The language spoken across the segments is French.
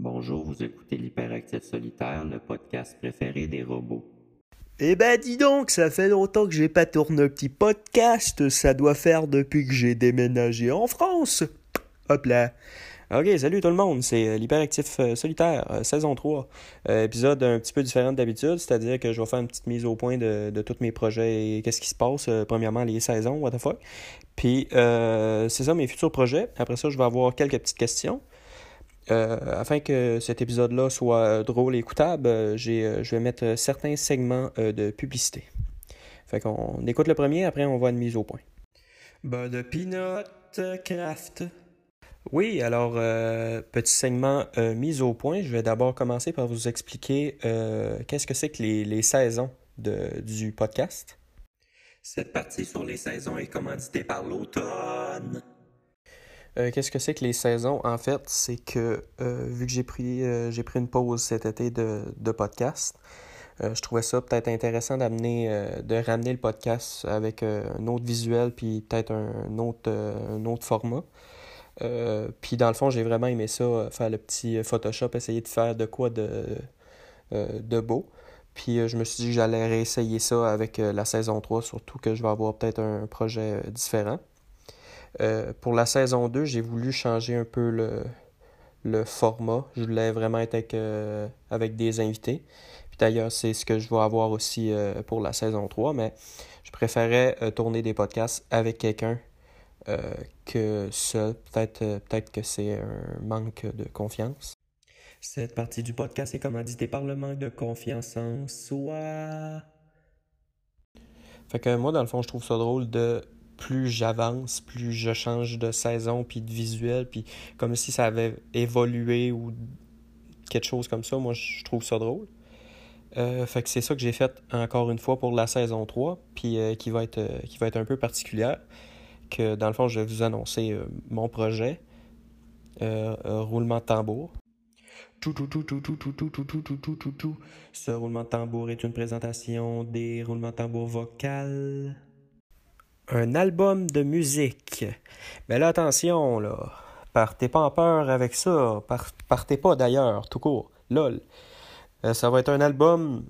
Bonjour, vous écoutez l'Hyperactif Solitaire, le podcast préféré des robots. Eh ben dis donc, ça fait longtemps que j'ai pas tourné un petit podcast, ça doit faire depuis que j'ai déménagé en France. Hop là. Ok, salut tout le monde, c'est euh, l'Hyperactif euh, Solitaire, euh, saison 3. épisode un petit peu différent d'habitude, c'est-à-dire que je vais faire une petite mise au point de, de tous mes projets et qu'est-ce qui se passe. premièrement, les saisons, what the fuck. Puis, c'est ça mes futurs projets. Après ça, je vais avoir quelques petites questions. Afin que cet épisode-là soit drôle et écoutable, j'ai, je vais mettre certains segments de publicité. Fait qu'on écoute le premier, après on va une mise au point. Ben, de Peanut Craft. Oui, alors, euh, petit segment euh, mise au point. Je vais d'abord commencer par vous expliquer euh, qu'est-ce que c'est que les, saisons de, du podcast. Cette partie sur les saisons est commanditée par l'automne. Qu'est-ce que c'est que les saisons? En fait, c'est que vu que j'ai pris, j'ai pris une pause cet été de, de podcast, je trouvais ça peut-être intéressant d'amener, de ramener le podcast avec un autre visuel puis peut-être un autre, un autre format. Euh, puis dans le fond, j'ai vraiment aimé ça, euh, faire le petit Photoshop, essayer de faire de quoi de, euh, de beau. Puis je me suis dit que j'allais réessayer ça avec la saison 3, surtout que je vais avoir peut-être un projet différent. Pour la saison 2, j'ai voulu changer un peu le, le format. Je voulais vraiment être avec, avec des invités. Puis d'ailleurs, c'est ce que je vais avoir aussi pour la saison 3, mais je préférais tourner des podcasts avec quelqu'un euh, que ça, peut-être euh, peut-être que c'est un manque de confiance. Cette partie du podcast est commanditée par le manque de confiance en soi. Fait que moi, dans le fond, je trouve ça drôle de plus j'avance, plus je change de saison puis de visuel, puis comme si ça avait évolué ou quelque chose comme ça, moi je trouve ça drôle. Euh, fait que c'est ça que j'ai fait encore une fois pour la saison 3, puis qui, va être, un peu particulière que dans le fond, je vais vous annoncer euh, mon projet. Euh, roulement de tambour. Tout, tout, tout, tout, tout, tout, tout, tout, tout, tout, tout, tout, tout. Ce roulement de tambour est une présentation des roulements de tambour vocal. Un album de musique. Mais là, attention, là. Partez pas en peur avec ça. partez pas d'ailleurs, tout court. LOL. ça va être un album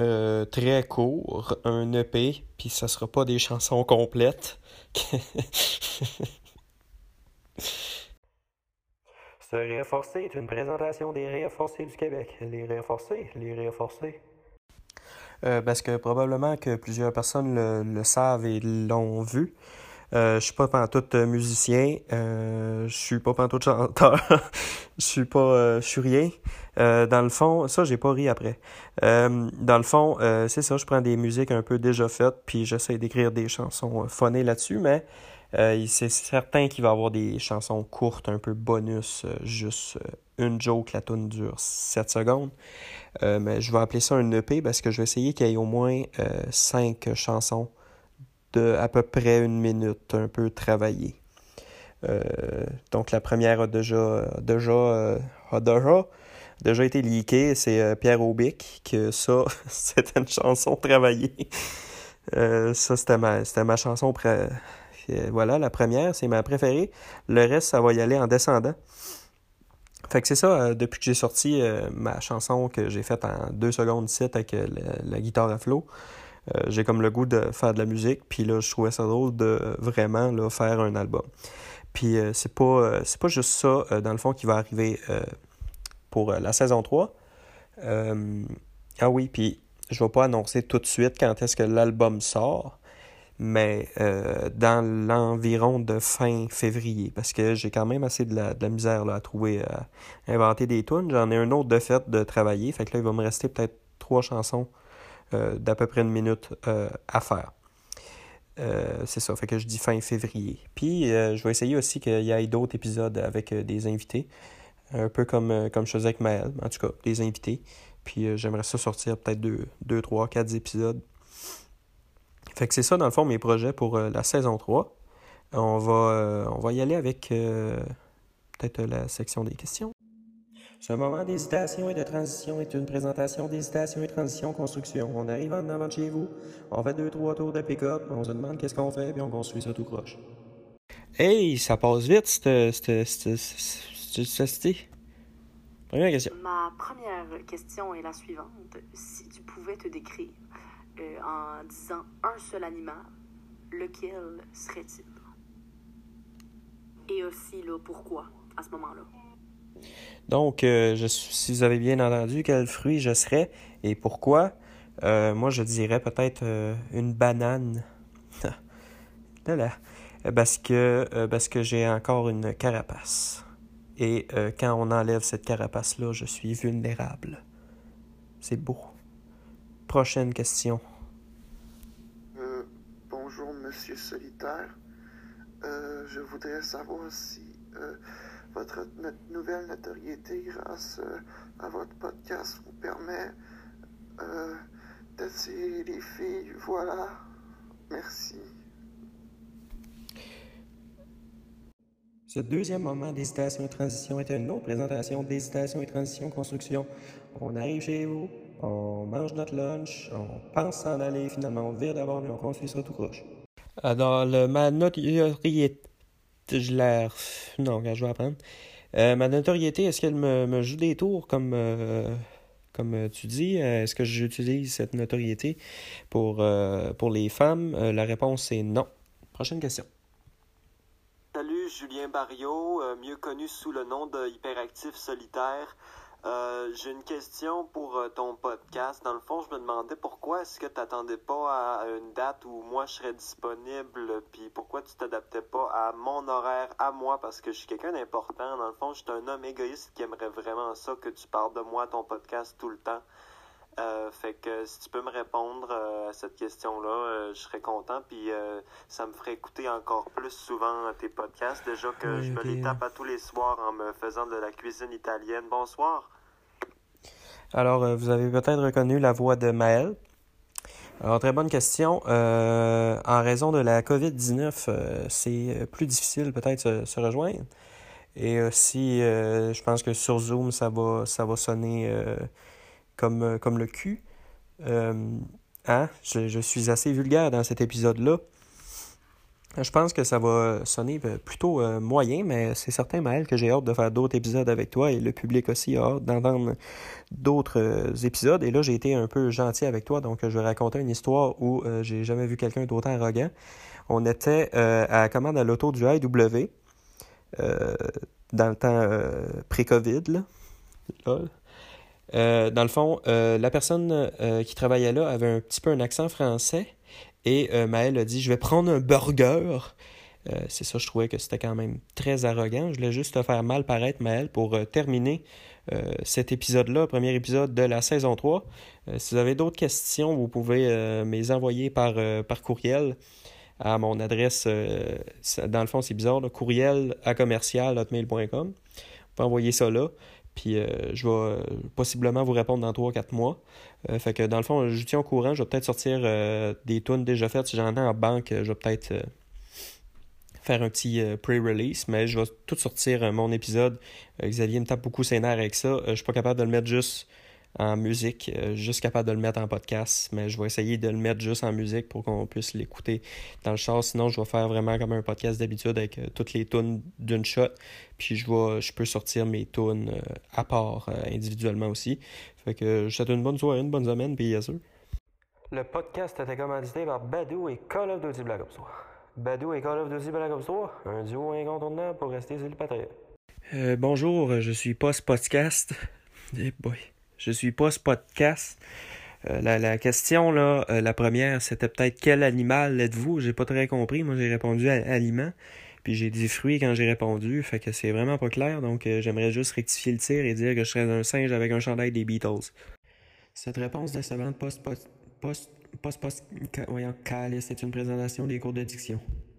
euh, très court, un EP, puis ça sera pas des chansons complètes. Ce réforcé est une présentation des réforcés du Québec. Les réforcés, les réforcés. Euh, parce que probablement que plusieurs personnes le, savent et l'ont vu. Euh, je suis pas pantoute musicien, euh, je suis pas pantoute chanteur, je suis pas, euh, je suis rien. Euh, dans le fond, ça j'ai pas ri après. Euh, dans le fond, c'est ça, je prends des musiques un peu déjà faites, puis j'essaie d'écrire des chansons phonées là-dessus, mais c'est certain qu'il va y avoir des chansons courtes, un peu bonus, juste une joke, la tune dure 7 secondes. mais je vais appeler ça un EP parce que je vais essayer qu'il y ait au moins 5 chansons de à peu près une minute, un peu travaillé. Euh, donc la première a déjà, déjà, euh, a déjà, déjà été leakée, c'est euh, Pierre Aubic, que ça, c'était une chanson travaillée. ça, c'était ma, c'était ma chanson. Pré... voilà, la première, c'est ma préférée. Le reste, ça va y aller en descendant. Fait que c'est ça, depuis que j'ai sorti ma chanson que j'ai faite en deux secondes 7 avec la, guitare à flot, euh, j'ai comme le goût de faire de la musique, puis là, je trouvais ça drôle de vraiment là, faire un album. Puis euh, c'est pas, euh, pas juste ça, dans le fond, qui va arriver pour la saison 3. ah oui, puis je vais pas annoncer tout de suite quand est-ce que l'album sort, mais dans l'environ de fin février, parce que j'ai quand même assez de la, de la misère là, à trouver, à inventer des tunes. J'en ai un autre de fait de travailler, fait que là, il va me rester peut-être trois chansons euh, d'à peu près une minute euh, à faire. Euh, c'est ça, fait que je dis fin février. Puis je vais essayer aussi qu'il y ait d'autres épisodes avec des invités. Un peu comme, comme je faisais avec Maël, en tout cas, des invités. Puis j'aimerais ça sortir peut-être deux, deux, trois, quatre épisodes. Fait que c'est ça, dans le fond, mes projets pour la saison 3. On va, on va y aller avec peut-être la section des questions. Ce moment d'hésitation et de transition est une présentation d'hésitation et transition construction. On arrive en avant de chez vous, on fait deux, trois tours de pick-up, on se demande qu'est-ce qu'on fait, puis on construit ça tout croche. Hey, ça passe vite, cette, cette, cette, Première question. Ma première question est la suivante. Si tu pouvais te décrire euh, en disant un seul animal, lequel serait-il? Et aussi, là, pourquoi à ce moment-là? Donc, euh, je, si vous avez bien entendu, quel fruit je serais et pourquoi, euh, moi je dirais peut-être une banane. là, là. Parce que, parce que j'ai encore une carapace. Et quand on enlève cette carapace-là, je suis vulnérable. C'est beau. Prochaine question. Euh, bonjour, Monsieur Solitaire. Euh, je voudrais savoir si euh, votre no- nouvelle notoriété grâce à votre podcast vous permet d'attirer les filles. Voilà. Merci. Ce deuxième moment d'hésitation et transition est une autre présentation d'hésitation et transition construction. On arrive chez vous, on mange notre lunch, on pense s'en aller, finalement on vire d'abord et on construit ça tout croche. Alors, le, ma notoriété. Je l'air. Non, je vais apprendre. Euh, ma notoriété, est-ce qu'elle me, joue des tours comme, euh, comme euh, tu dis? Est-ce que j'utilise cette notoriété pour, pour les femmes? La réponse est non. Prochaine question. Julien Barriot, euh, mieux connu sous le nom de Hyperactif Solitaire. Euh, J'ai une question pour euh, ton podcast. Dans le fond, je me demandais pourquoi est-ce que tu t'attendais pas à une date où moi je serais disponible, puis pourquoi tu t'adaptais pas à mon horaire, à moi, parce que je suis quelqu'un d'important. Dans le fond, je suis un homme égoïste qui aimerait vraiment ça, que tu parles de moi ton podcast tout le temps. Euh, fait que si tu peux me répondre euh, à cette question-là, euh, je serais content. Puis ça me ferait écouter encore plus souvent tes podcasts. Déjà que Oui, je me les tape à tous les soirs en me faisant de la cuisine italienne. Bonsoir. Alors, vous avez peut-être reconnu la voix de Maël. Alors, très bonne question. En raison de la COVID-19, euh, c'est plus difficile peut-être se, se rejoindre. Et aussi, je pense que sur Zoom, ça va, ça va sonner comme, euh, comme le cul. Euh, hein? Je, je suis assez vulgaire dans cet épisode-là. Je pense que ça va sonner euh, plutôt moyen, mais c'est certain, Maël, que j'ai hâte de faire d'autres épisodes avec toi et le public aussi a hâte d'entendre d'autres épisodes. Et là, j'ai été un peu gentil avec toi, donc je vais raconter une histoire où euh, j'ai jamais vu quelqu'un d'autant arrogant. On était à la commande à l'auto du IW euh, dans le temps pré-COVID, là. Euh, dans le fond, euh, la personne euh, qui travaillait là avait un petit peu un accent français et euh, Maël a dit Je vais prendre un burger. C'est ça, je trouvais que c'était quand même très arrogant. Je voulais juste te faire mal paraître, Maël, pour terminer cet épisode-là, premier épisode de la saison 3. Euh, si vous avez d'autres questions, vous pouvez me les envoyer par, par courriel à mon adresse. dans le fond, c'est bizarre, courriel à commercial hotmail.com. Vous pouvez envoyer ça là. Puis euh, je vais euh, possiblement vous répondre dans 3-4 mois. Euh, fait que dans le fond, je tiens au courant. Je vais peut-être sortir des tunes déjà faites. Si j'en ai en banque, je vais peut-être faire un petit pre-release. Mais je vais tout sortir mon épisode. Xavier me tape beaucoup ses avec ça. Je suis pas capable de le mettre juste en musique, euh, juste capable de le mettre en podcast, mais je vais essayer de le mettre juste en musique pour qu'on puisse l'écouter dans le char. Sinon, je vais faire vraiment comme un podcast d'habitude avec euh, toutes les tunes d'une shot. Puis je vais, je peux sortir mes tunes euh, à part euh, individuellement aussi. Fait que je vous souhaite une bonne soirée, une bonne semaine, puis yes sir. Le podcast était commandité par Badou et Call of Duty Black Ops 3. Badou et Call of Duty Black Ops 3, un duo incontournable pour rester célibataire. Euh, bonjour, je suis Post Podcast. Eh boy. Je suis Post Podcast. Euh, la, la question, là, euh, la première, c'était peut-être quel animal êtes-vous? J'ai pas très compris. Moi, j'ai répondu à aliment. Puis j'ai dit fruits quand j'ai répondu. Fait que c'est vraiment pas clair. Donc, euh, j'aimerais juste rectifier le tir et dire que je serais un singe avec un chandail des Beatles. Cette réponse décevante post post post post post calice, c'est une présentation des cours de.